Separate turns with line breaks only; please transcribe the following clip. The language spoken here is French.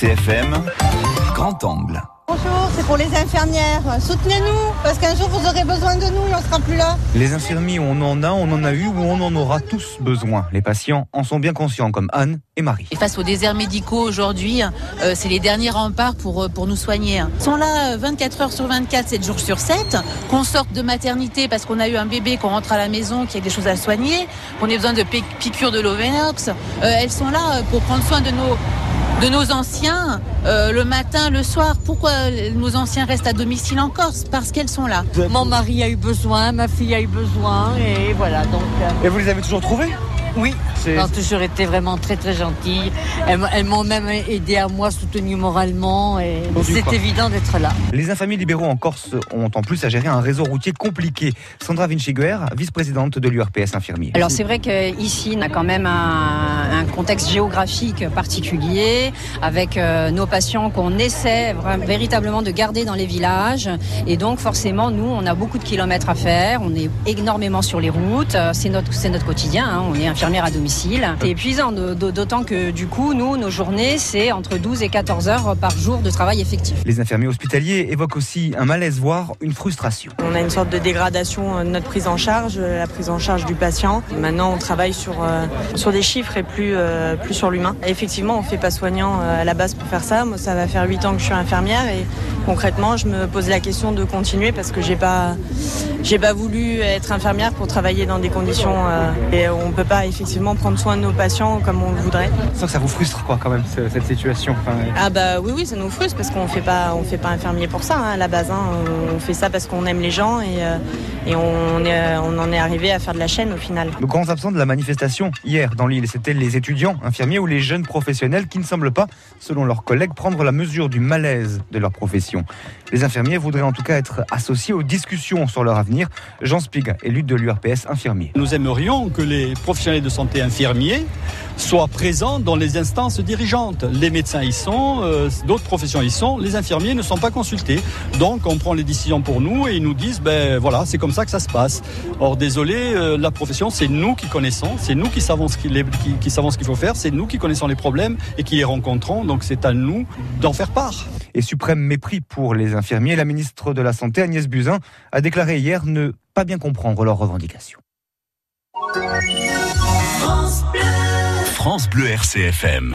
CFM, grand angle.
Bonjour, c'est pour les infirmières. Soutenez-nous, parce qu'un jour vous aurez besoin de nous et on sera plus là.
Les infirmiers, on en a, on en a eu ou on en aura tous besoin. Les patients en sont bien conscients, comme Anne et Marie.
Et face aux déserts médicaux aujourd'hui, euh, c'est les derniers remparts pour, euh, pour nous soigner. Ils sont là euh, 24 heures sur 24, 7 jours sur 7. Qu'on sorte de maternité parce qu'on a eu un bébé, qu'on rentre à la maison, qu'il y a des choses à soigner, qu'on ait besoin de pi- piqûres de l'Ovenox. Euh, elles sont là euh, pour prendre soin de nos de nos anciens euh, le matin, le soir. Pourquoi nos anciens restent à domicile en Corse? Parce qu'elles sont là.
Mon mari a eu besoin, ma fille a eu besoin, et voilà. Donc, euh,
Et vous les avez toujours trouvés
oui,
C'est-
elles ont toujours été vraiment très très gentilles. Elles, m'ont même aidé à moi, soutenu moralement, et c'est évident d'être là.
Les infirmiers libéraux en Corse ont en plus à gérer un réseau routier compliqué. Sandra Vinciguer, vice-présidente de l'URPS infirmier.
Alors c'est vrai qu'ici on a quand même un, un contexte géographique particulier avec euh, nos patients qu'on essaie véritablement de garder dans les villages et donc forcément nous on a beaucoup de kilomètres à faire, on est énormément sur les routes, euh, c'est notre c'est notre quotidien, hein, on est infirmière à domicile. C'est épuisant d'autant que du coup nous nos journées c'est entre 12 et 14 heures par jour de travail effectif.
Les infirmiers hospitaliers évoquent aussi un malaise, voire une frustration.
On a une sorte de dégradation euh, de notre prise en charge, la prise en charge du patient. Maintenant, on travaille sur, euh, sur des chiffres et plus, euh, plus sur l'humain. Effectivement, on ne fait pas soignant euh, à la base pour faire ça. Moi, ça va faire 8 ans que je suis infirmière et concrètement, je me pose la question de continuer parce que j'ai pas, j'ai pas voulu être infirmière pour travailler dans des conditions euh, et on peut pas effectivement prendre soin de nos patients comme on le voudrait.
Ça, ça vous frustre quoi quand même ce- cette situation. Enfin,
Ah bah oui oui ça nous frustre parce qu'on fait pas on fait pas infirmier pour ça hein, à la base hein. on fait ça parce qu'on aime les gens et, euh, et on, est, on en est arrivé à faire de la chaîne au final.
Le grand absent de la manifestation hier dans l'île, c'était les étudiants infirmiers ou les jeunes professionnels qui ne semblent pas, selon leurs collègues, prendre la mesure du malaise de leur profession. Les infirmiers voudraient en tout cas être associés aux discussions sur leur avenir. Jean Spig, élu de l'URPS infirmier.
Nous aimerions que les professionnels de santé infirmiers soient présents dans les instances dirigeantes. Les médecins y sont, euh, d'autres professions y sont, les infirmiers ne sont pas consultés. Donc on prend les décisions pour nous et ils nous disent, ben voilà, c'est comme ça que ça se passe. Or désolé, euh, la profession, c'est nous qui connaissons, c'est nous qui savons ce qu'il qui- qui faut faire, c'est nous qui connaissons les problèmes et qui les rencontrons. Donc c'est à nous d'en faire part.
Et suprême mépris pour les infirmiers, la ministre de la Santé, Agnès Buzyn, a déclaré hier ne pas bien comprendre leurs revendications.
France Bleu RCFM.